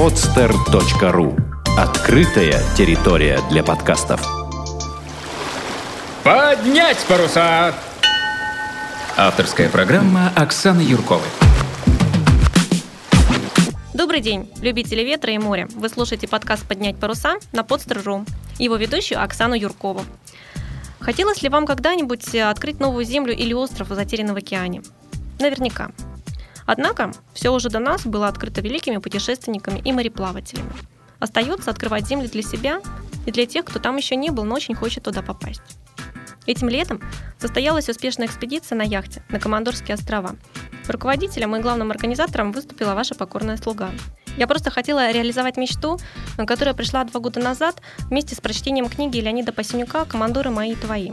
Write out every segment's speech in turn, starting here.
podster.ru Открытая территория для подкастов. Поднять паруса! Авторская программа Оксаны Юрковой. Добрый день, любители ветра и моря. Вы слушаете подкаст «Поднять паруса» на Podster.ru. Его ведущую Оксану Юркову. Хотелось ли вам когда-нибудь открыть новую землю или остров, затерянный в океане? Наверняка. Однако, все уже до нас было открыто великими путешественниками и мореплавателями. Остается открывать земли для себя и для тех, кто там еще не был, но очень хочет туда попасть. Этим летом состоялась успешная экспедиция на яхте на Командорские острова. Руководителем и главным организатором выступила ваша покорная слуга. Я просто хотела реализовать мечту, которая пришла два года назад вместе с прочтением книги Леонида Пасенюка «Командоры мои и твои».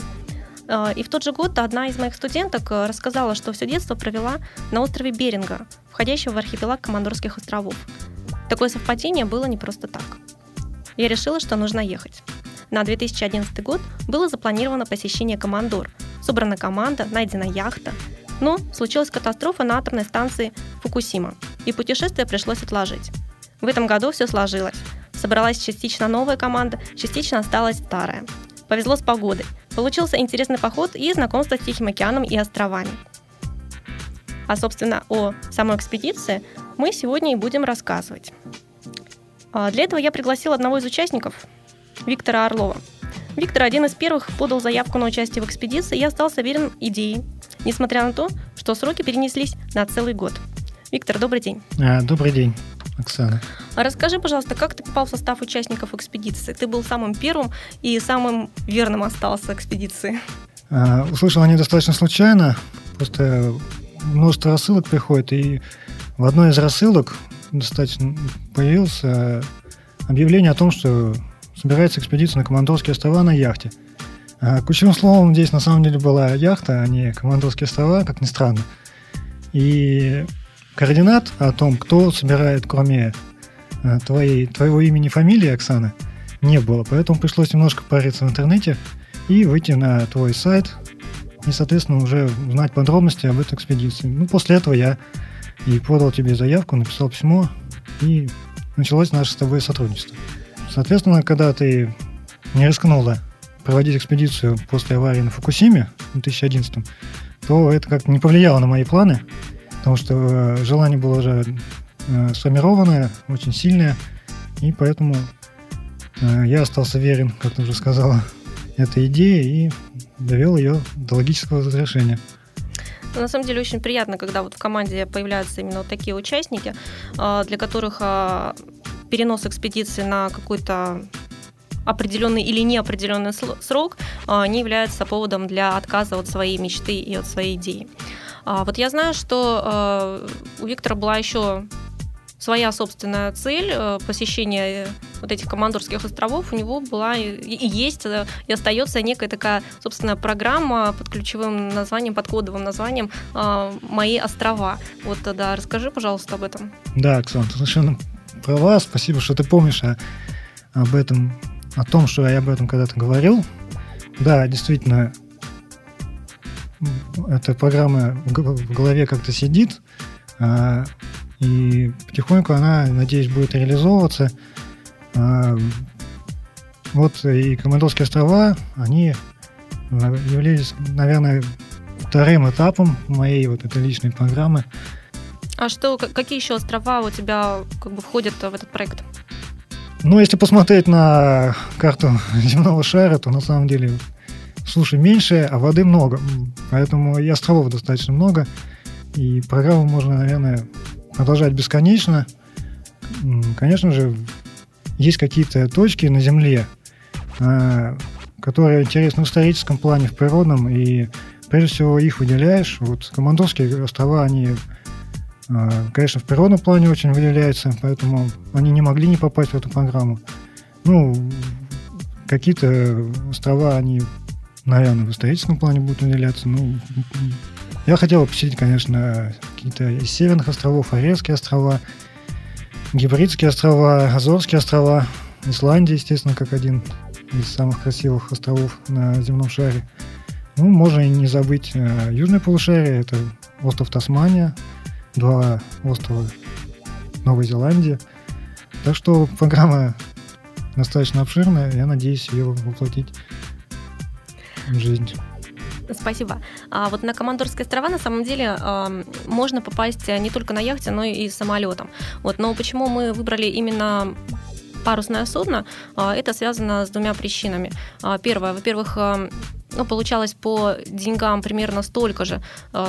Э, и в тот же год одна из моих студенток э, рассказала, что все детство провела на острове Беринга, входящего в архипелаг Командорских островов. Такое совпадение было не просто так. Я решила, что нужно ехать. На 2011 год было запланировано посещение Командор. Собрана команда, найдена яхта. Но случилась катастрофа на атомной станции Фукусима, и путешествие пришлось отложить. В этом году все сложилось. Собралась частично новая команда, частично осталась старая. Повезло с погодой. Получился интересный поход и знакомство с Тихим океаном и островами. А, собственно, о самой экспедиции мы сегодня и будем рассказывать. А, для этого я пригласила одного из участников, Виктора Орлова. Виктор один из первых подал заявку на участие в экспедиции и остался верен идее, несмотря на то, что сроки перенеслись на целый год. Виктор, добрый день. А, добрый день. Оксана. А расскажи, пожалуйста, как ты попал в состав участников экспедиции? Ты был самым первым и самым верным остался экспедиции. А, услышал они достаточно случайно. Просто множество рассылок приходит, и в одной из рассылок достаточно появилось объявление о том, что собирается экспедиция на Командорские острова на яхте. А, ключевым словом здесь на самом деле была яхта, а не Командорские острова, как ни странно. И координат о том, кто собирает, кроме э, твоей, твоего имени фамилии, Оксана, не было. Поэтому пришлось немножко париться в интернете и выйти на твой сайт и, соответственно, уже узнать подробности об этой экспедиции. Ну, после этого я и подал тебе заявку, написал письмо, и началось наше с тобой сотрудничество. Соответственно, когда ты не рискнула проводить экспедицию после аварии на Фукусиме в 2011, то это как-то не повлияло на мои планы – потому что э, желание было уже э, сформированное, очень сильное, и поэтому э, я остался верен, как ты уже сказала, этой идее и довел ее до логического разрешения. На самом деле очень приятно, когда вот в команде появляются именно вот такие участники, для которых перенос экспедиции на какой-то определенный или неопределенный срок не является поводом для отказа от своей мечты и от своей идеи. А вот я знаю, что э, у Виктора была еще своя собственная цель э, посещения вот этих командорских островов. У него была и есть, э, и остается некая такая собственная программа под ключевым названием, под кодовым названием «Мои острова». Вот да, расскажи, пожалуйста, об этом. Да, Оксана, ты совершенно права. Спасибо, что ты помнишь о, об этом, о том, что я об этом когда-то говорил. Да, действительно, эта программа в голове как-то сидит, а, и потихоньку она, надеюсь, будет реализовываться. А, вот и Командорские острова, они являлись, наверное, вторым этапом моей вот этой личной программы. А что, какие еще острова у тебя как бы входят в этот проект? Ну, если посмотреть на карту земного шара, то на самом деле суши меньше, а воды много. Поэтому и островов достаточно много. И программу можно, наверное, продолжать бесконечно. Конечно же, есть какие-то точки на Земле, а, которые интересны в историческом плане, в природном, и прежде всего их выделяешь. Вот Командорские острова, они, а, конечно, в природном плане очень выделяются, поэтому они не могли не попасть в эту программу. Ну, какие-то острова, они наверное, в историческом плане будет выделяться. Ну, я хотел посетить, конечно, какие-то из северных островов, Арельские острова, Гибридские острова, Азорские острова, Исландия, естественно, как один из самых красивых островов на земном шаре. Ну, можно и не забыть э, южное полушарие, это остров Тасмания, два острова Новой Зеландии. Так что программа достаточно обширная, я надеюсь ее воплотить жизнь. Спасибо. А вот на Командорские острова на самом деле э, можно попасть не только на яхте, но и самолетом. Вот, но почему мы выбрали именно парусное судно, э, это связано с двумя причинами. Э, первое, во-первых, ну, получалось по деньгам примерно столько же,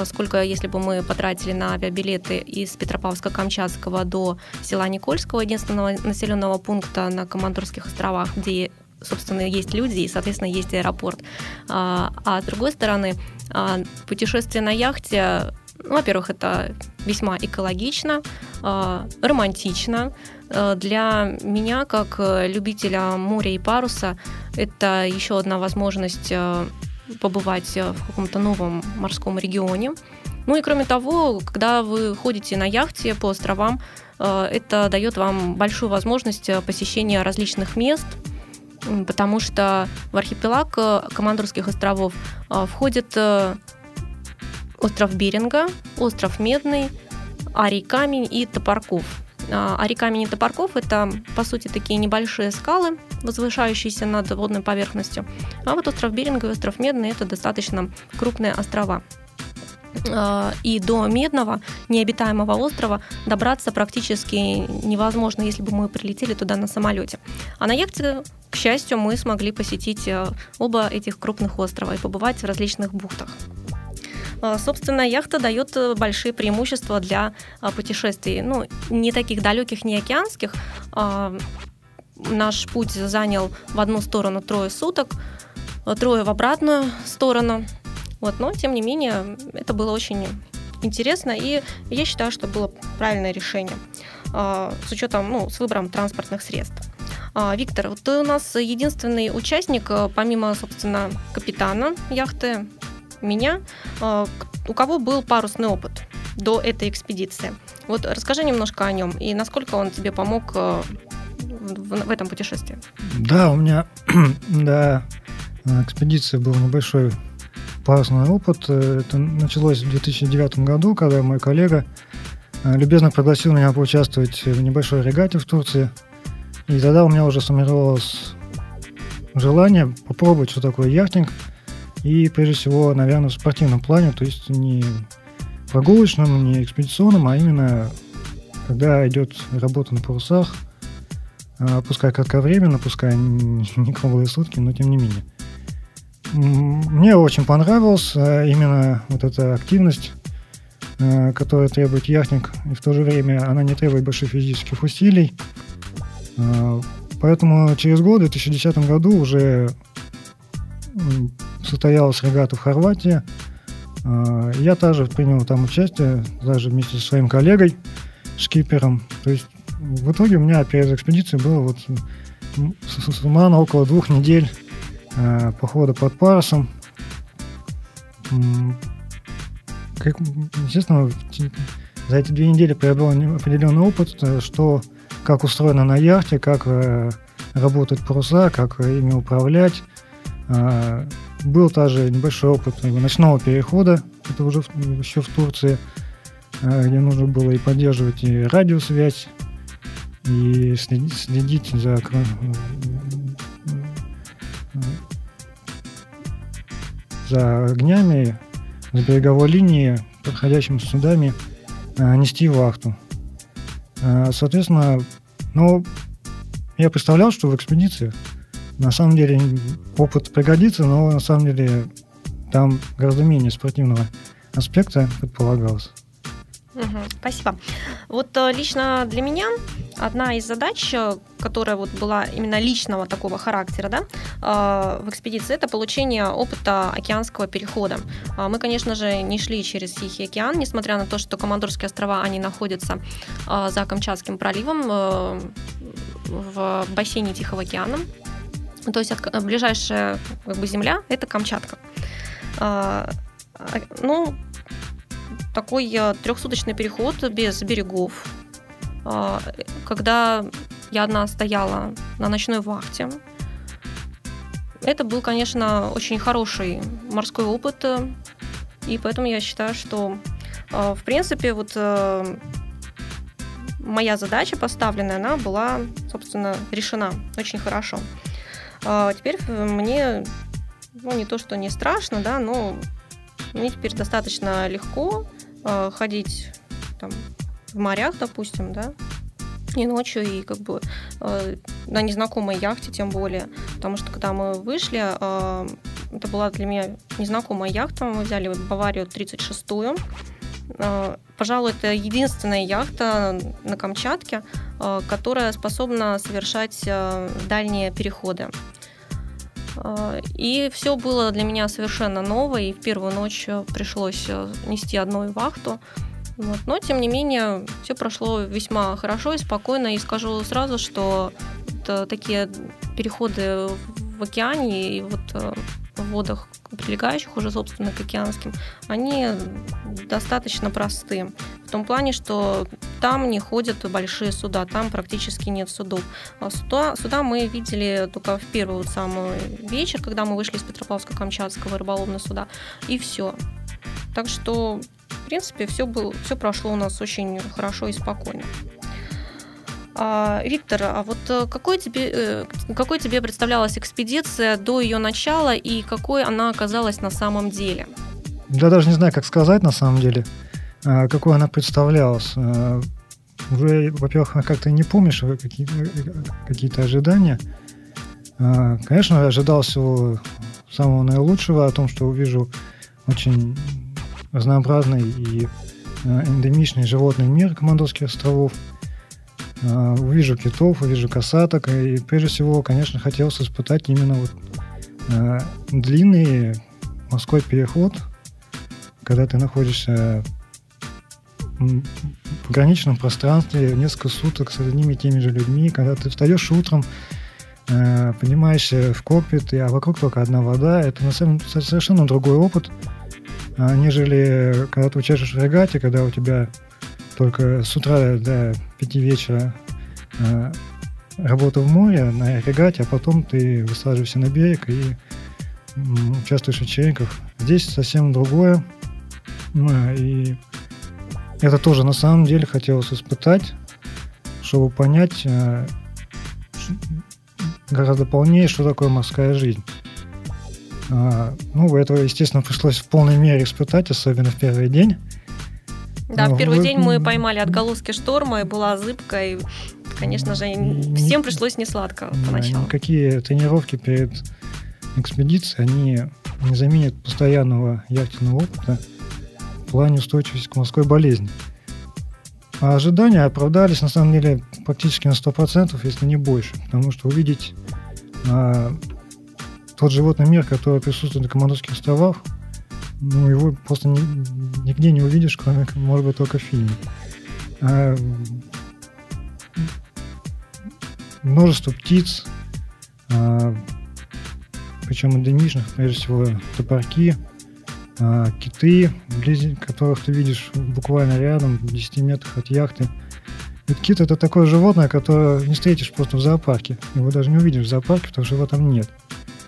сколько если бы мы потратили на авиабилеты из Петропавловска-Камчатского до села Никольского, единственного населенного пункта на Командорских островах, где собственно, есть люди и, соответственно, есть аэропорт. А, а с другой стороны, а, путешествие на яхте, ну, во-первых, это весьма экологично, а, романтично. Для меня, как любителя моря и паруса, это еще одна возможность побывать в каком-то новом морском регионе. Ну и кроме того, когда вы ходите на яхте по островам, это дает вам большую возможность посещения различных мест, потому что в архипелаг э, Командорских островов э, входит э, остров Беринга, остров Медный, Арий Камень и Топорков. А, Арий Камень и Топорков – это, по сути, такие небольшие скалы, возвышающиеся над водной поверхностью. А вот остров Беринга и остров Медный – это достаточно крупные острова. А, и до Медного, необитаемого острова, добраться практически невозможно, если бы мы прилетели туда на самолете. А на яхте, к счастью, мы смогли посетить э, оба этих крупных острова и побывать в различных бухтах. А, собственно, яхта дает э, большие преимущества для а, путешествий. Ну, не таких далеких, не океанских. Наш путь занял в одну сторону трое суток, трое в обратную сторону. Вот, но, тем не менее, это было очень интересно, и я считаю, что было правильное решение а, с учетом, ну, с выбором транспортных средств. А, Виктор, ты у нас единственный участник, э, помимо, собственно, капитана яхты, меня, а, у кого был парусный опыт до этой экспедиции. Вот расскажи немножко о нем и насколько он тебе помог э, в этом путешествии. Да, у меня да, экспедиция был небольшой классный опыт. Э, это началось в 2009 году, когда мой коллега э, любезно пригласил меня поучаствовать в небольшой регате в Турции. И тогда у меня уже сформировалось желание попробовать, что такое яхтинг. И прежде всего, наверное, в спортивном плане, то есть не прогулочном, не экспедиционном, а именно когда идет работа на парусах, э, пускай кратковременно, пускай не круглые сутки, но тем не менее. Мне очень понравилась э, именно вот эта активность, э, которая требует яхтинг, и в то же время она не требует больших физических усилий. Э, поэтому через год, в 2010 году, уже состоялась регата в Хорватии. Я также принял там участие, даже вместе со своим коллегой, шкипером. То есть в итоге у меня перед экспедицией было вот суммарно около двух недель похода под парусом. Как, естественно, за эти две недели приобрел определенный опыт, э, что как устроено на яхте, как э, работают паруса, как ими управлять. Э, был также небольшой опыт ночного перехода, это уже еще в Турции, э, где нужно было и поддерживать и радиосвязь, и следить, следить за за огнями, за береговой линией, подходящими судами, э, нести вахту. Э, соответственно, ну, я представлял, что в экспедиции на самом деле опыт пригодится, но на самом деле там гораздо менее спортивного аспекта предполагалось. Спасибо. Вот э, лично для меня одна из задач, э, которая вот была именно личного такого характера да, э, в экспедиции, это получение опыта океанского перехода. Мы, конечно же, не шли через Тихий океан, несмотря на то, что Командорские острова, они находятся за Камчатским проливом в бассейне Тихого океана. То есть ближайшая как бы, земля – это Камчатка. Ну, такой э, трехсуточный переход без берегов, а, когда я одна стояла на ночной вахте. Это был, конечно, очень хороший морской опыт, и поэтому я считаю, что, э, в принципе, вот э, моя задача поставленная, она была, собственно, решена очень хорошо. Теперь мне, ну, не то, что не страшно, да, но мне теперь достаточно легко э, ходить там, в морях, допустим, да, и ночью, и как бы э, на незнакомой яхте тем более. Потому что когда мы вышли, э, это была для меня незнакомая яхта, мы взяли Баварию 36-ю. Э, пожалуй, это единственная яхта на Камчатке, э, которая способна совершать э, дальние переходы. Э, и все было для меня совершенно новое, и в первую ночь пришлось э, нести одну вахту. Вот. Но, тем не менее, все прошло весьма хорошо и спокойно. И скажу сразу, что вот такие переходы в океане и вот э, в водах, прилегающих уже, собственно, к океанским, они достаточно простые. В том плане, что там не ходят большие суда, там практически нет судов. А суда, суда мы видели только в первый вот самый вечер, когда мы вышли из Петропавловска-Камчатского рыболовного суда, и все. Так что, принципе, все, было, все прошло у нас очень хорошо и спокойно. А, Виктор, а вот э, какой тебе, э, какой тебе представлялась экспедиция до ее начала и какой она оказалась на самом деле? Я даже не знаю, как сказать на самом деле, а, какой она представлялась. А, уже, во-первых, как-то не помнишь какие-то, какие ожидания. Конечно, ожидал всего самого наилучшего, о том, что увижу очень разнообразный и эндемичный животный мир Командорских островов – а, увижу китов, увижу касаток, и прежде всего, конечно, хотелось испытать именно вот э, длинный морской переход, когда ты находишься в ограниченном пространстве несколько суток с одними и теми же людьми, когда ты встаешь утром, э, поднимаешься в кокпит, а вокруг только одна вода, это на самом деле совершенно другой опыт, э, нежели когда ты участвуешь в регате, когда у тебя только с утра до пяти вечера э, работа в море на регате, а потом ты высаживаешься на берег и участвуешь в вечеринках. Здесь совсем другое. Ну, и это тоже на самом деле хотелось испытать, чтобы понять э, гораздо полнее, что такое морская жизнь. А, ну, этого, естественно, пришлось в полной мере испытать, особенно в первый день. Да, в первый день мы поймали отголоски шторма, и была зыбка, и, конечно же, всем пришлось несладко поначалу. Какие тренировки перед экспедицией, они не заменят постоянного яхтенного опыта в плане устойчивости к морской болезни. А ожидания оправдались, на самом деле, практически на 100%, если не больше. Потому что увидеть а, тот животный мир, который присутствует на Командорских островах, ну, его просто ни, нигде не увидишь, кроме, может быть, только в фильме. А, множество птиц, а, причем эндемичных, прежде всего, топорки, а, киты, вблизи которых ты видишь буквально рядом, в 10 метрах от яхты. Ведь кит это такое животное, которое не встретишь просто в зоопарке. Его даже не увидишь в зоопарке, потому что его там нет.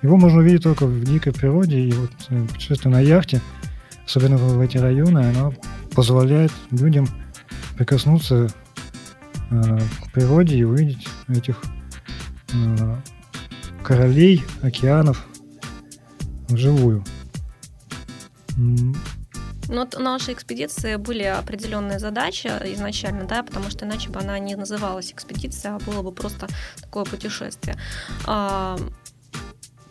Его можно увидеть только в дикой природе, и вот э, путешествие на яхте, особенно в эти районы, оно позволяет людям прикоснуться э, к природе и увидеть этих э, королей океанов вживую. Ну, вот у нашей экспедиции были определенные задачи изначально, да, потому что иначе бы она не называлась экспедиция, а было бы просто такое путешествие.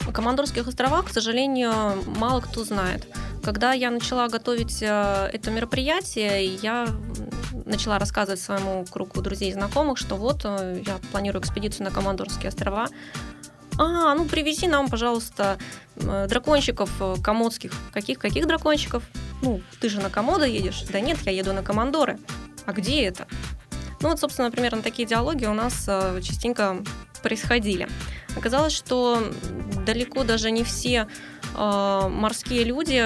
О Командорских островах, к сожалению, мало кто знает. Когда я начала готовить э, это мероприятие, я начала рассказывать своему кругу друзей и знакомых, что вот э, я планирую экспедицию на Командорские острова. А, ну привези нам, пожалуйста, э, дракончиков комодских. Каких, каких дракончиков? Ну, ты же на Комодо едешь. Да нет, я еду на Командоры. А где это? Ну вот, собственно, примерно такие диалоги у нас частенько происходили. Оказалось, что далеко даже не все э, морские люди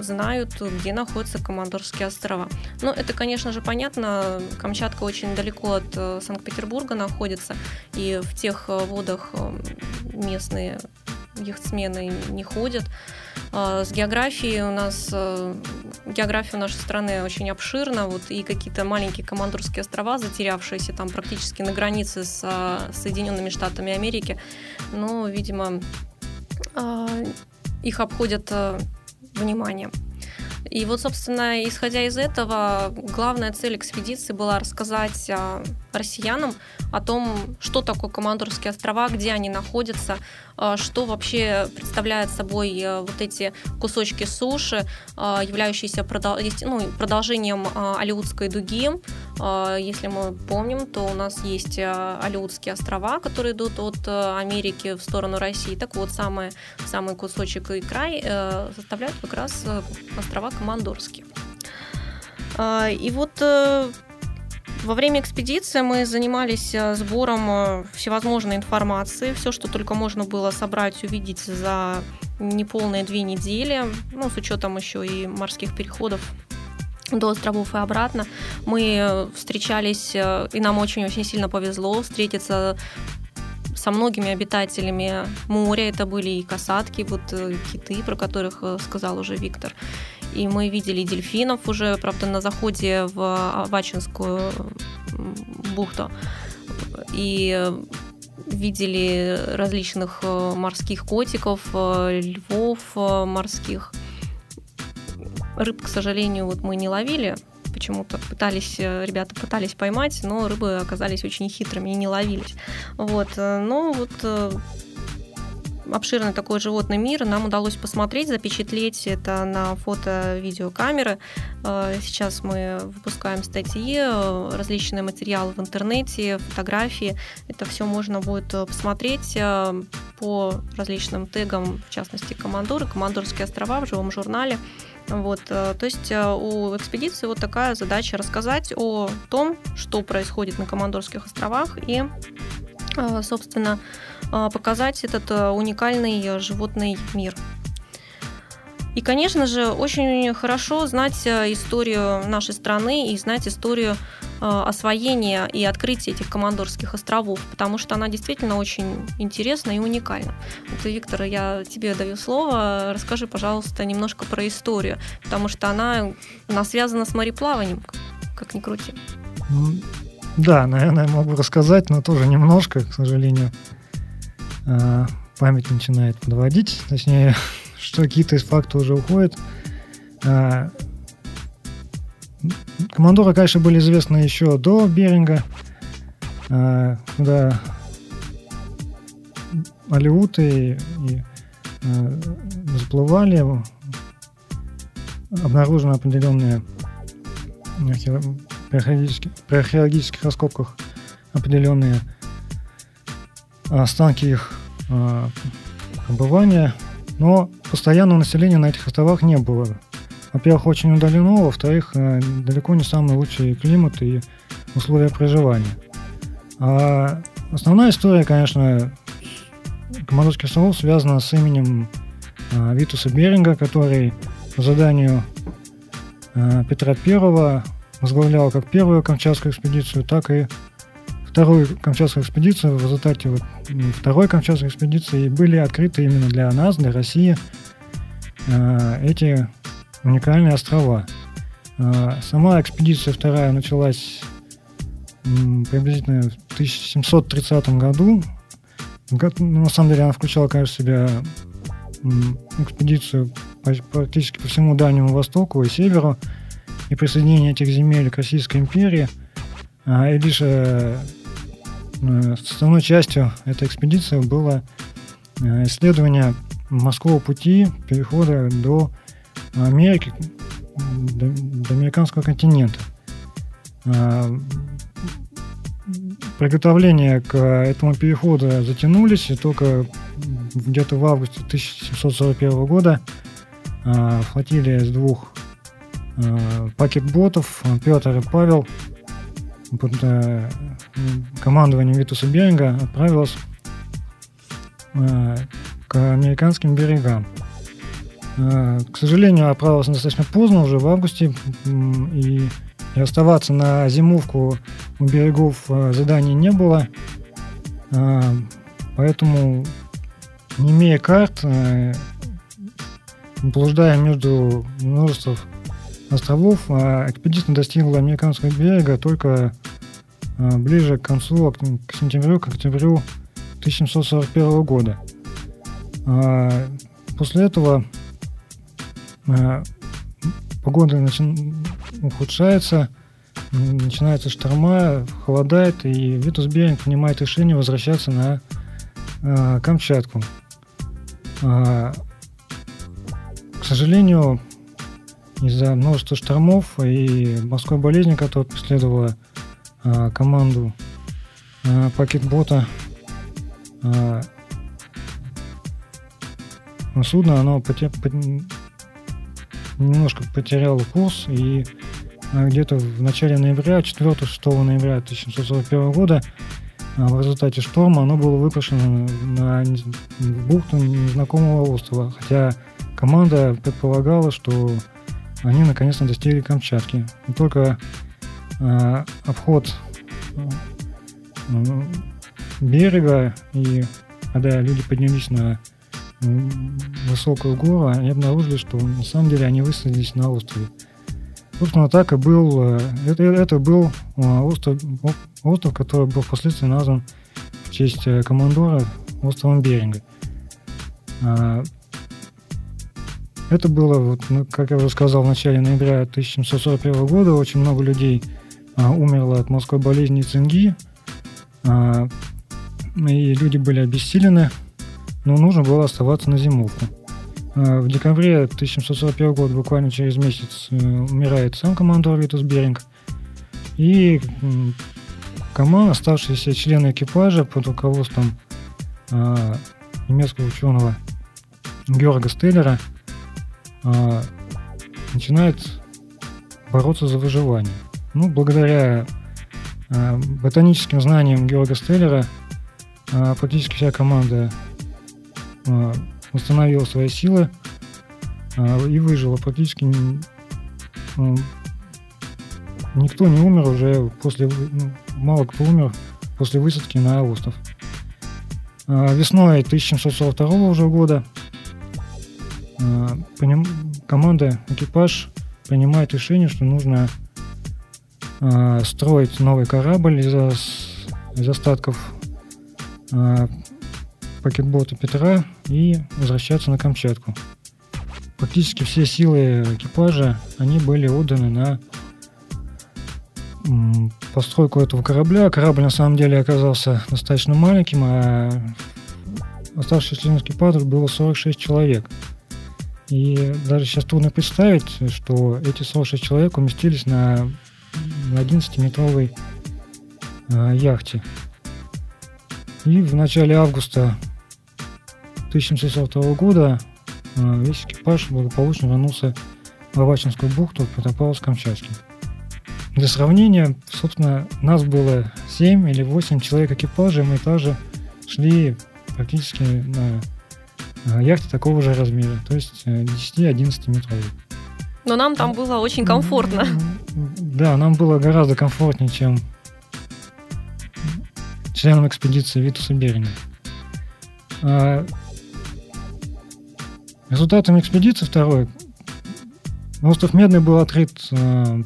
знают, где находятся Командорские острова. Но это, конечно же, понятно. Камчатка очень далеко от э, Санкт-Петербурга находится, и в тех водах э, местные яхтсмены не ходят. С географией у нас география нашей страны очень обширна, вот и какие-то маленькие Командорские острова, затерявшиеся там практически на границе с Соединенными Штатами Америки, но, видимо, их обходят вниманием. И вот, собственно, исходя из этого, главная цель экспедиции была рассказать россиянам о том, что такое Командорские острова, где они находятся, а, что вообще представляют собой э, вот эти кусочки суши, а, являющиеся ну, продолжением а, Алиутской дуги. Если мы помним, то у нас есть Алиутские острова, которые идут от э, Америки в сторону России. Так вот, самый, самый кусочек и край э, составляют как раз острова Командорские. И вот во время экспедиции мы занимались э, сбором э, всевозможной информации, все, что только можно было собрать, увидеть за неполные две недели, ну, с учетом еще и морских переходов до островов и обратно. Мы э, встречались, и нам очень-очень сильно повезло встретиться со многими обитателями моря. Это были и касатки, вот киты, про которых сказал уже Виктор и мы видели дельфинов уже, правда, на заходе в Авачинскую бухту. И видели различных э, морских котиков, э, львов э, морских. Рыб, к сожалению, вот мы не ловили, почему-то пытались, ребята пытались поймать, но рыбы оказались очень хитрыми и не ловились. Вот. Но вот обширный такой животный мир. Нам удалось посмотреть, запечатлеть это на фото-видеокамеры. Э, сейчас мы выпускаем статьи, э, различные материалы в интернете, фотографии. Это все можно будет э, посмотреть по различным тегам, в частности, командоры, командорские острова в живом журнале. Вот, то есть у экспедиции вот такая задача рассказать о том, что происходит на Командорских островах и, собственно, а, показать этот э, уникальный э, животный мир. И, конечно же, очень хорошо знать э, историю нашей страны и знать историю освоения и открытия этих Командорских островов, потому что она действительно очень интересна и уникальна. Вот, Виктор, я тебе даю слово. Расскажи, пожалуйста, немножко про историю, потому что она, она связана с мореплаванием, как ни крути. Да, наверное, могу рассказать, но тоже немножко, к сожалению. А, память начинает подводить, точнее, что какие-то из фактов уже уходят. А, командоры, конечно, были известны еще до Беринга, а, когда Алиуты и, и заплывали, обнаружены определенные при археологических раскопках определенные останки их э, пребывания, но постоянного населения на этих островах не было. Во-первых, очень удалено, во-вторых, э, далеко не самый лучший климат и условия проживания. А основная история, конечно, Командорских островов связана с именем э, Витуса Беринга, который по заданию Петра I возглавлял как первую Камчатскую экспедицию, так и вторую Камчатскую экспедицию, в результате вот второй Камчатской экспедиции были открыты именно для нас, для России, э, эти уникальные острова. Э, сама экспедиция вторая началась приблизительно в 1730 году. На самом деле она включала, конечно, в себя экспедицию практически по всему Дальнему Востоку и Северу и присоединение этих земель к Российской империи. А, и лишь э, Э, основной частью этой экспедиции было э, исследование морского пути перехода до Америки, до, американского континента. Э, приготовления к этому переходу затянулись, и только где-то в августе 1741 года флотилия из двух пакетботов Петр и Павел под командованием Витуса Беринга отправилась к американским берегам. Э, к сожалению, отправилась достаточно поздно, уже в августе, и, оставаться на зимовку у берегов э, заданий не было. Э, поэтому, не имея карт, блуждая между множеством островов, экспедиция достигла американского берега только ближе к концу, к сентябрю, к октябрю 1741 года. После этого погода начи... ухудшается, начинается шторма, холодает, и Витус Беринг принимает решение возвращаться на э, Камчатку. Э, к сожалению, из-за множества штормов и морской болезни, которая преследовала э, команду э, пакетбота, э, судно, оно потер... немножко потеряло курс и а где-то в начале ноября, 4-6 ноября 1741 года, а в результате шторма оно было выпущено на бухту незнакомого острова, хотя команда предполагала, что они наконец-то достигли Камчатки. И только э, обход э, берега и когда люди поднялись на высокую гору, они обнаружили, что на самом деле они высадились на острове. Собственно, так и был. Э, это, это был э, остров, остров, который был впоследствии назван в честь э, командора островом Беринга. А, это было, вот, ну, как я уже сказал, в начале ноября 1741 года. Очень много людей а, умерло от морской болезни цинги. А, и люди были обессилены, но нужно было оставаться на зимовку. Э, в декабре 1741 года, буквально через месяц, э, умирает сам командор Витус Беринг. И команда, оставшиеся члены экипажа под руководством э, немецкого ученого Георга Стеллера э, начинает бороться за выживание. Ну, благодаря ботаническим знаниям Георга Стеллера практически вся команда восстановила свои силы а, и выжила. Практически ну, никто не умер уже после... Ну, мало кто умер после высадки на остров. А, весной 1742 уже года а, команда, экипаж принимает решение, что нужно строить новый корабль из, из остатков пакетбота Петра и возвращаться на Камчатку. Практически все силы экипажа, они были отданы на постройку этого корабля. Корабль на самом деле оказался достаточно маленьким, а оставшихся членов экипажа было 46 человек. И даже сейчас трудно представить, что эти 46 человек уместились на 11-метровой э, яхте. И в начале августа 1702 года э, весь экипаж благополучно вернулся в Авачинскую бухту Петропавловск-Камчатский. Для сравнения, собственно, нас было 7 или 8 человек экипажа, и мы также шли практически на э, яхте такого же размера, то есть 10-11 э, метровой. Но нам там было очень комфортно. Да, нам было гораздо комфортнее, чем членам экспедиции Витуса Беринга. Результатом экспедиции второй остров Медный был открыт э,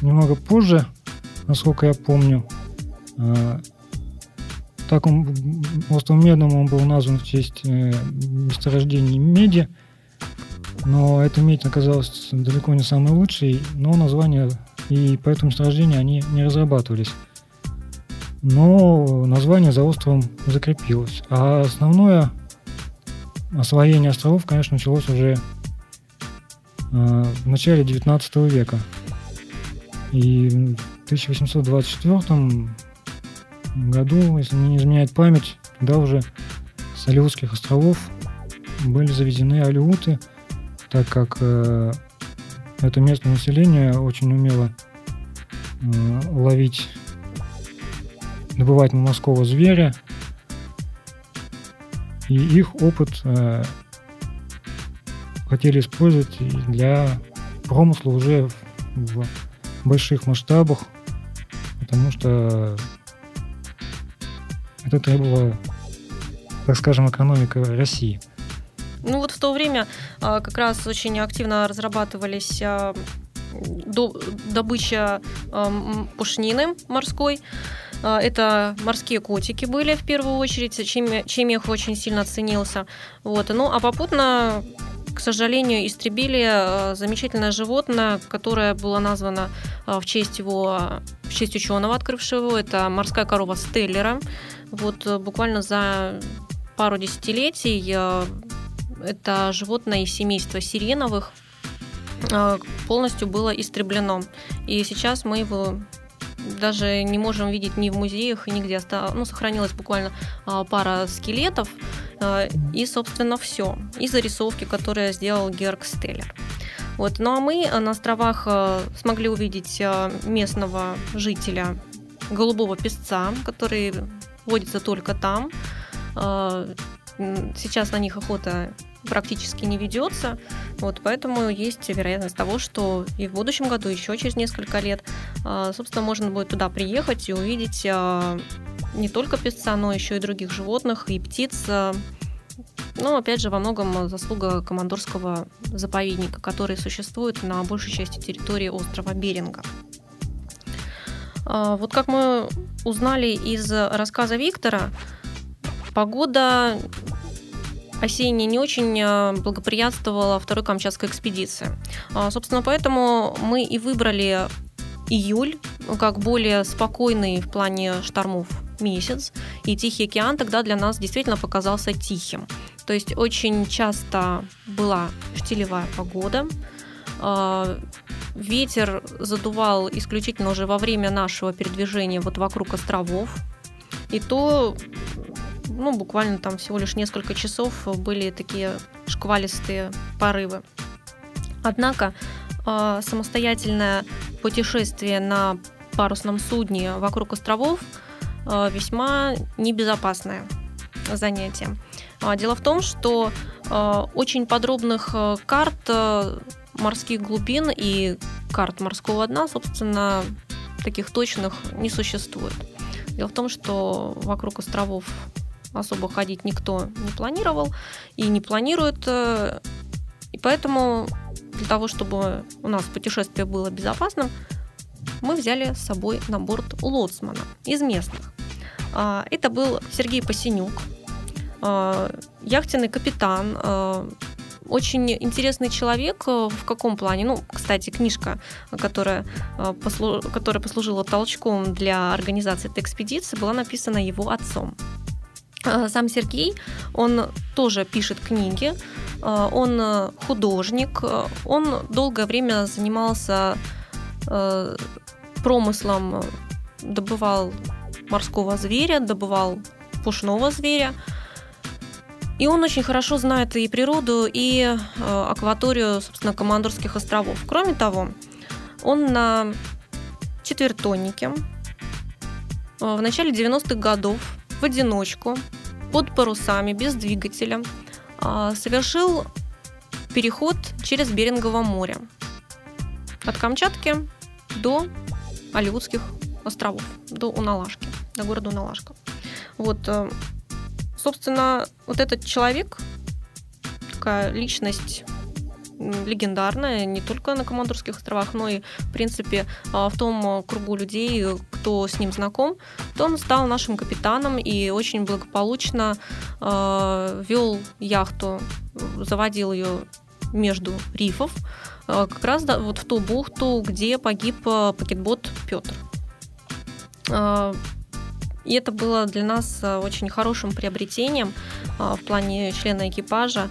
немного позже, насколько я помню. Э, так он, островом Медным он был назван в честь э, месторождения меди, но эта медь оказалась далеко не самой лучшей, но название и по этому месторождению они не разрабатывались. Но название за островом закрепилось. А основное освоение островов, конечно, началось уже э, в начале 19 века. И в 1824 году, если не изменяет память, тогда уже с Алиутских островов были заведены алиуты, так как э, это местное население очень умело э, ловить, добывать морского зверя, и их опыт э, хотели использовать для промысла уже в, в больших масштабах, потому что это требовало, так скажем, экономика России. Ну вот в то время а, как раз очень активно разрабатывались а, добыча пушнины морской. Это морские котики были в первую очередь, чем, чем их очень сильно ценился. Вот. Ну, а попутно к сожалению, истребили замечательное животное, которое было названо в честь его, в честь ученого, открывшего его. Это морская корова Стеллера. Вот буквально за пару десятилетий это животное из семейства сиреновых а, полностью было истреблено. И сейчас мы его даже не можем видеть ни в музеях, нигде. Ну, сохранилась буквально а, пара скелетов а, и, собственно, все. И зарисовки, которые сделал Герк Стеллер. Вот. Ну а мы на островах смогли увидеть местного жителя голубого песца, который водится только там. Сейчас на них охота практически не ведется. Вот, поэтому есть вероятность того, что и в будущем году, еще через несколько лет, а, собственно, можно будет туда приехать и увидеть а, не только песца, но еще и других животных и птиц. Ну, опять же, во многом заслуга командорского заповедника, который существует на большей части территории острова Беринга. А, вот как мы узнали из рассказа Виктора, погода осенняя не очень э, благоприятствовала второй Камчатской экспедиции. А, собственно, поэтому мы и выбрали июль как более спокойный в плане штормов месяц, и Тихий океан тогда для нас действительно показался тихим. То есть очень часто была штилевая погода, а, ветер задувал исключительно уже во время нашего передвижения вот вокруг островов, и то ну, буквально там всего лишь несколько часов были такие шквалистые порывы. Однако а, самостоятельное путешествие на парусном судне вокруг островов а, весьма небезопасное занятие. А, дело в том, что очень подробных карт морских глубин и карт морского дна, собственно, таких точных не существует. Дело в том, что вокруг островов особо ходить никто не планировал и не планирует. Э, и поэтому для того, чтобы у нас путешествие было безопасным, мы взяли с собой на борт лоцмана из местных. А, это был Сергей Посинюк, а, яхтенный капитан, а, очень интересный человек э, в каком плане? Ну, кстати, книжка, которая, послу... которая послужила толчком для организации этой экспедиции, была написана его отцом. Э, сам Сергей, он тоже пишет книги, э, он э, художник, он долгое время занимался промыслом, добывал морского зверя, добывал пушного зверя. И он очень хорошо знает и природу, и акваторию, собственно, Командорских островов. Кроме того, он на четвертоннике в начале 90-х годов в одиночку, под парусами, без двигателя, а, совершил переход через Берингово море от Камчатки до Алиутских островов, до Уналашки, до города Уналашка. Вот, э, собственно, вот этот человек, такая личность легендарная не только на Командорских островах, но и, в принципе, а, в том кругу людей, кто с ним знаком, то он стал нашим капитаном и очень благополучно а, вел яхту, заводил ее между рифов, а, как раз вот в ту бухту, где погиб пакетбот Петр. И это было для нас очень хорошим приобретением в плане члена экипажа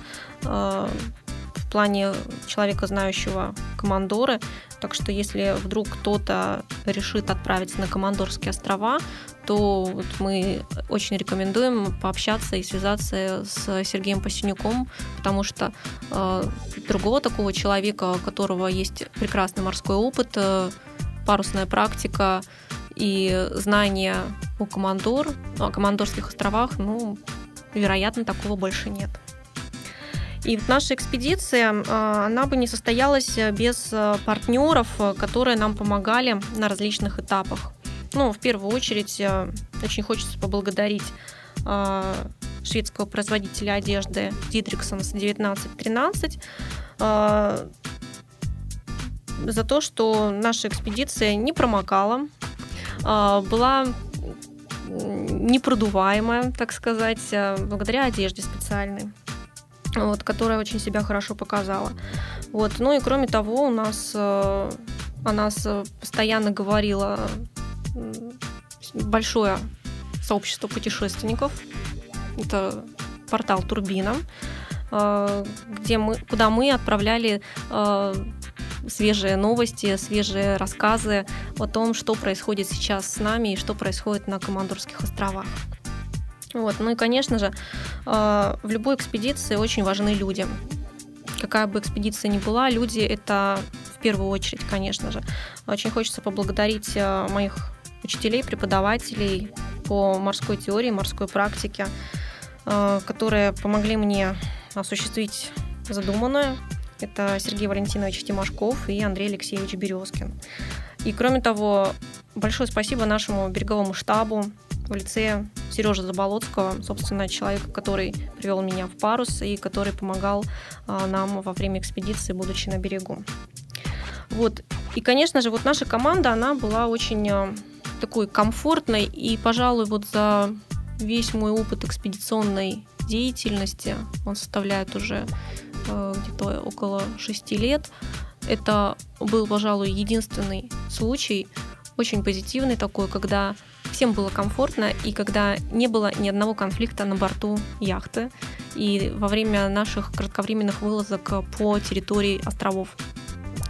плане человека, знающего командоры. Так что если вдруг кто-то решит отправиться на Командорские острова, то вот мы очень рекомендуем пообщаться и связаться с Сергеем Посинюком, потому что э, другого такого человека, у которого есть прекрасный морской опыт, э, парусная практика и знания о командор, о командорских островах, ну, вероятно, такого больше нет. И вот наша экспедиция, а, она бы не состоялась без а, партнеров, а, которые нам помогали на различных этапах. Ну, в первую очередь, очень хочется поблагодарить шведского производителя одежды Дидриксонс 1913. за то, что наша экспедиция не промокала, была непродуваемая, так сказать, благодаря одежде специальной, вот, которая очень себя хорошо показала. Вот. Ну и кроме того, у нас о нас постоянно говорило большое сообщество путешественников. Это портал Турбина, где мы, куда мы отправляли свежие новости, свежие рассказы о том, что происходит сейчас с нами и что происходит на Командорских островах. Вот. Ну и, конечно же, э, в любой экспедиции очень важны люди. Какая бы экспедиция ни была, люди — это в первую очередь, конечно же. Очень хочется поблагодарить э, моих учителей, преподавателей по морской теории, морской практике, э, которые помогли мне осуществить задуманное, это Сергей Валентинович Тимошков и Андрей Алексеевич Березкин. И кроме того, большое спасибо нашему береговому штабу в лице Сережи Заболоцкого, собственно, человека, который привел меня в парус и который помогал а, нам во время экспедиции, будучи на берегу. Вот. И, конечно же, вот наша команда, она была очень а, такой комфортной, и, пожалуй, вот за весь мой опыт экспедиционной деятельности, он составляет уже Э, где-то около шести лет. Это был, пожалуй, единственный случай, очень позитивный такой, когда всем было комфортно и когда не было ни одного конфликта на борту яхты и во время наших кратковременных вылазок по территории островов.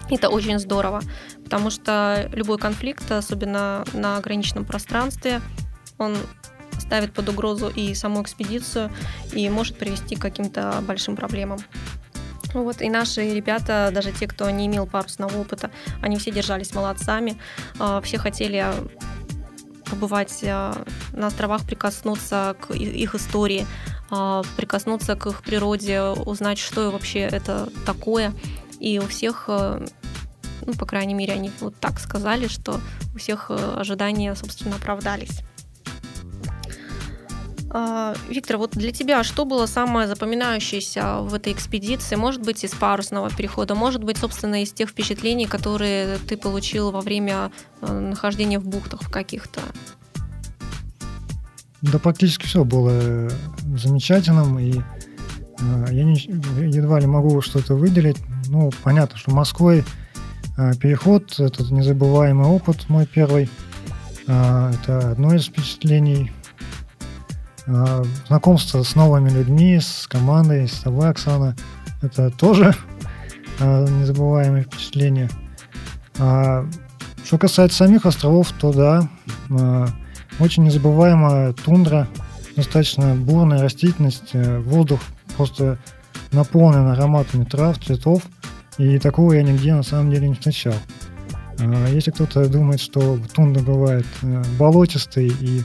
Это очень здорово, потому что любой конфликт, особенно на ограниченном пространстве, он ставит под угрозу и саму экспедицию и может привести к каким-то большим проблемам. Вот, и наши ребята, даже те, кто не имел парусного опыта, они все держались молодцами, а, все хотели побывать а, на островах, прикоснуться к их истории, а, прикоснуться к их природе, узнать, что вообще это такое. И у всех, ну, по крайней мере, они вот так сказали, что у всех ожидания, собственно, оправдались. А, Виктор, вот для тебя что было самое запоминающееся в этой экспедиции? Может быть, из парусного перехода, может быть, собственно, из тех впечатлений, которые ты получил во время э, нахождения в бухтах каких-то? Да, практически все было замечательным, и э, я не, едва ли могу что-то выделить. Ну, понятно, что Москвой э, переход – это незабываемый опыт мой первый. Э, это одно из впечатлений – знакомство с новыми людьми, с командой, с тобой, Оксана. Это тоже а, незабываемое впечатление. А, что касается самих островов, то да, очень незабываемая тундра, достаточно бурная растительность, э, воздух просто наполнен ароматами трав, цветов, и такого я нигде на самом деле не встречал. Если кто-то думает, что тундра бывает э, болотистой и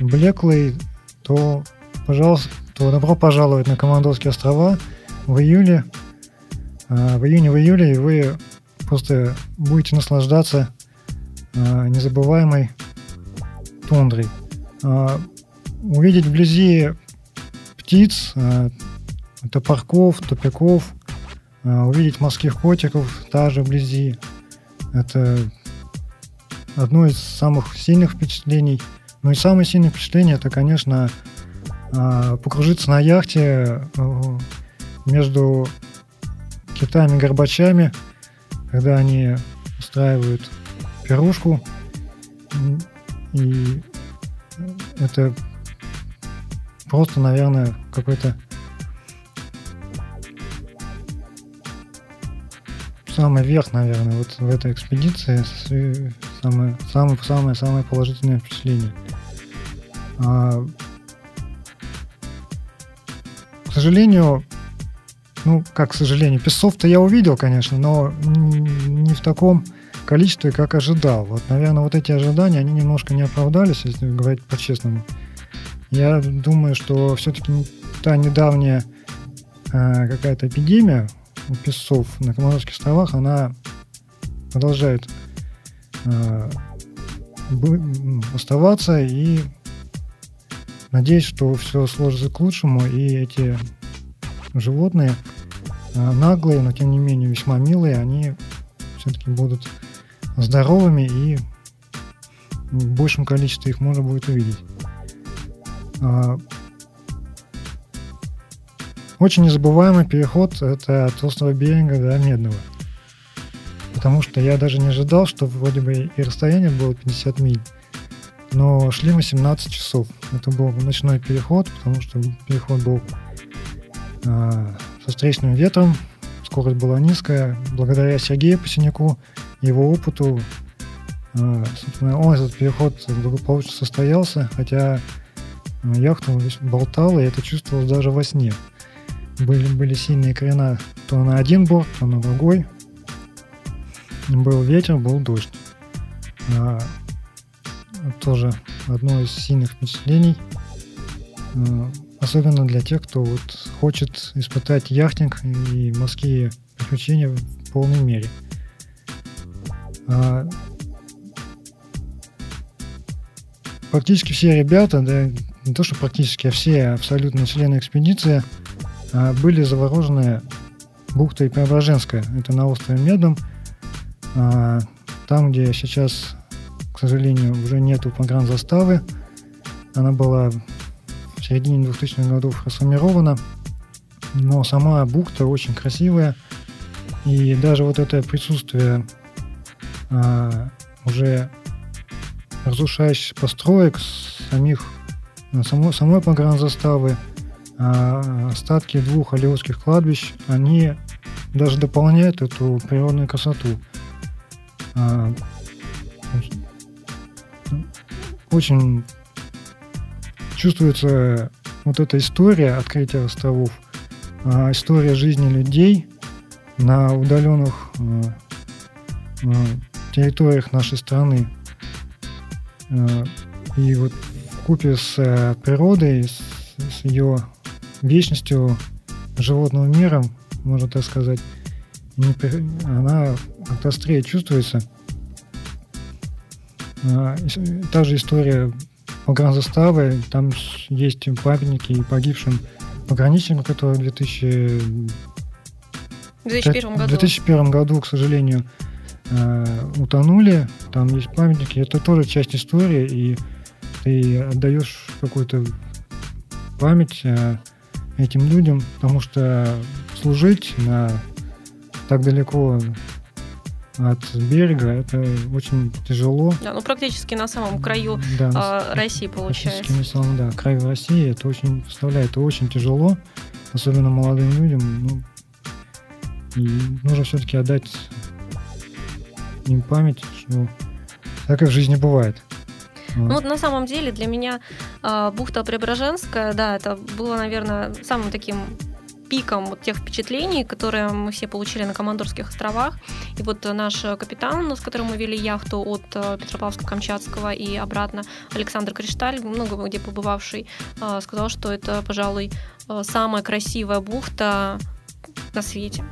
блеклой, то, пожалуйста, то добро пожаловать на Командорские острова в июле. А, в июне, в июле, и вы просто будете наслаждаться а, незабываемой тундрой. А, увидеть вблизи птиц, топорков, тупиков, увидеть морских котиков также вблизи. Это одно из самых сильных впечатлений – ну и самое сильное впечатление это, конечно, а, покружиться на яхте э, между китами горбачами, когда они устраивают пирушку. И это просто, наверное, какой-то самый верх, наверное, вот в этой экспедиции самое самое самое самое положительное впечатление. А, к сожалению, ну, как к сожалению, песцов-то я увидел, конечно, но не в таком количестве, как ожидал. Вот, наверное, вот эти ожидания, они немножко не оправдались, если говорить по-честному. Я думаю, что все-таки та недавняя э, какая-то эпидемия у песцов на Командорских островах, она продолжает э, оставаться и Надеюсь, что все сложится к лучшему, и эти животные, э, наглые, но тем не менее весьма милые, они все-таки будут здоровыми и в большем количестве их можно будет увидеть. А, очень незабываемый переход это от острого берега до Медного. Потому что я даже не ожидал, что вроде бы и расстояние было 50 миль, но шли мы 17 часов. Это был ночной переход, потому что переход был э, со встречным ветром, скорость была низкая. Благодаря Сергею Посиняку, его опыту, э, собственно, он этот переход благополучно состоялся, хотя яхта болтала, и это чувствовалось даже во сне. Были, были сильные крена то на один борт, то на другой. Был ветер, был дождь. Тоже одно из сильных впечатлений. А, особенно для тех, кто вот хочет испытать яхтинг и морские приключения в полной мере. А, практически все ребята, да, не то что практически, а все абсолютно члены экспедиции а, были заворожены бухтой Преображенская. Это на острове Медом. А, там, где сейчас, сожалению, уже нету погранзаставы. Она была в середине 2000-х годов расформирована. Но сама бухта очень красивая. И даже вот это присутствие а, уже разрушающих построек, самих, само, самой погранзаставы, а остатки двух алиотских кладбищ, они даже дополняют эту природную красоту. А, очень чувствуется вот эта история открытия островов, а, история жизни людей на удаленных а, территориях нашей страны. И вот купе с э, природой, с, ее вечностью животного мира, можно так сказать, она как-то острее чувствуется. А, та же история погранзаставы, там есть памятники погибшим пограничникам, которые в 2000... 2001 году. В 2001 году, к сожалению, а, утонули. Там есть памятники. Это тоже часть истории, и ты отдаешь какую-то память а, этим людям, потому что служить на так далеко от берега это очень тяжело. Да, ну практически на самом краю да, э, России получается. Практически на самом, да, краю России это очень представляет, это очень тяжело, особенно молодым людям. Ну, и нужно все-таки отдать им память, что так и в жизни бывает. Ну вот на самом деле для меня э, бухта Преображенская, да, это было, наверное, самым таким пиком вот тех впечатлений, которые мы все получили на Командорских островах. И вот наш капитан, с которым мы вели яхту от э, Петропавловска-Камчатского и обратно, Александр Кришталь, много где побывавший, э, сказал, что это, пожалуй, э, самая красивая бухта на свете.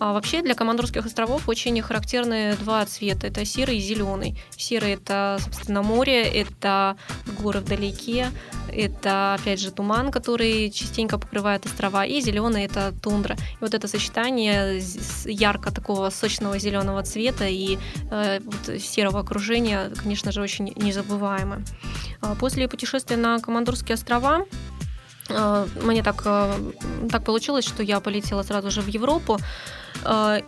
А вообще для Командорских островов очень характерны два цвета. Это серый и зеленый. Серый – это, собственно, море, это горы вдалеке, это, опять же, туман, который частенько покрывает острова, и зеленый – это тундра. И вот это сочетание ярко такого сочного зеленого цвета и э, вот серого окружения, конечно же, очень незабываемо. А после путешествия на Командорские острова э, мне так, э, так получилось, что я полетела сразу же в Европу. А,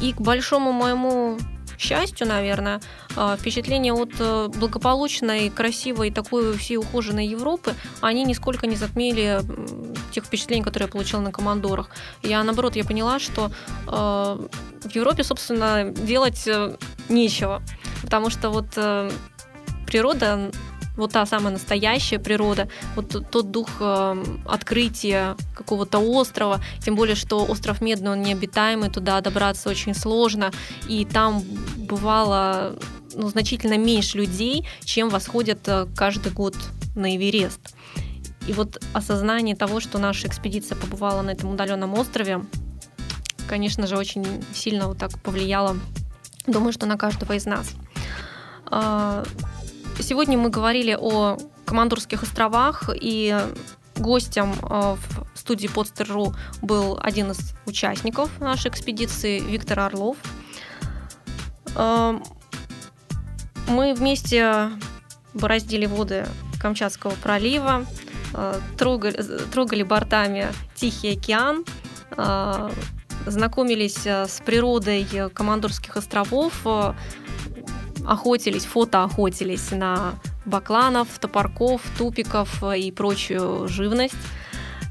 и к большому моему счастью, наверное, а, впечатление от э, благополучной, красивой, такой всей ухоженной Европы, они нисколько не затмили тех впечатлений, которые я получила на командорах. Я, наоборот, я поняла, что в Европе, собственно, делать э, нечего, потому что вот э, природа вот та самая настоящая природа, вот тот дух э, открытия какого-то острова, тем более, что остров Медный, он необитаемый, туда добраться очень сложно, и там бывало ну, значительно меньше людей, чем восходят э, каждый год на Эверест. И вот осознание того, что наша экспедиция побывала на этом удаленном острове, конечно же, очень сильно вот так повлияло, думаю, что на каждого из нас. Сегодня мы говорили о Командорских островах, и гостем э, в студии Подстер.ру был один из участников нашей экспедиции Виктор Орлов. Эм, мы вместе бороздили воды Камчатского пролива, э, трогали, трогали бортами Тихий океан, э, знакомились с природой Командорских островов, охотились, фотоохотились на бакланов, топорков, тупиков и прочую живность.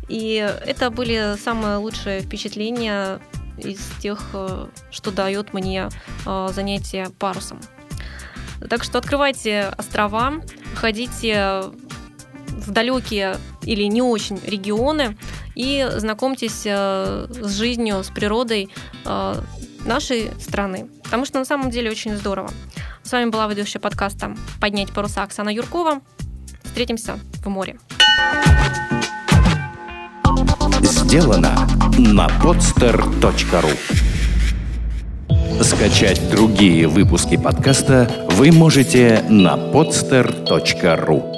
И это были самые лучшие впечатления из тех, э, что дает мне э, занятие парусом. Так что открывайте острова, ходите в далекие или не очень регионы и знакомьтесь э, с жизнью, с природой нашей страны. Потому что на самом деле очень здорово. С вами была ведущая подкаста «Поднять паруса» Оксана Юркова. Встретимся в море. Сделано на podster.ru Скачать другие выпуски подкаста вы можете на podster.ru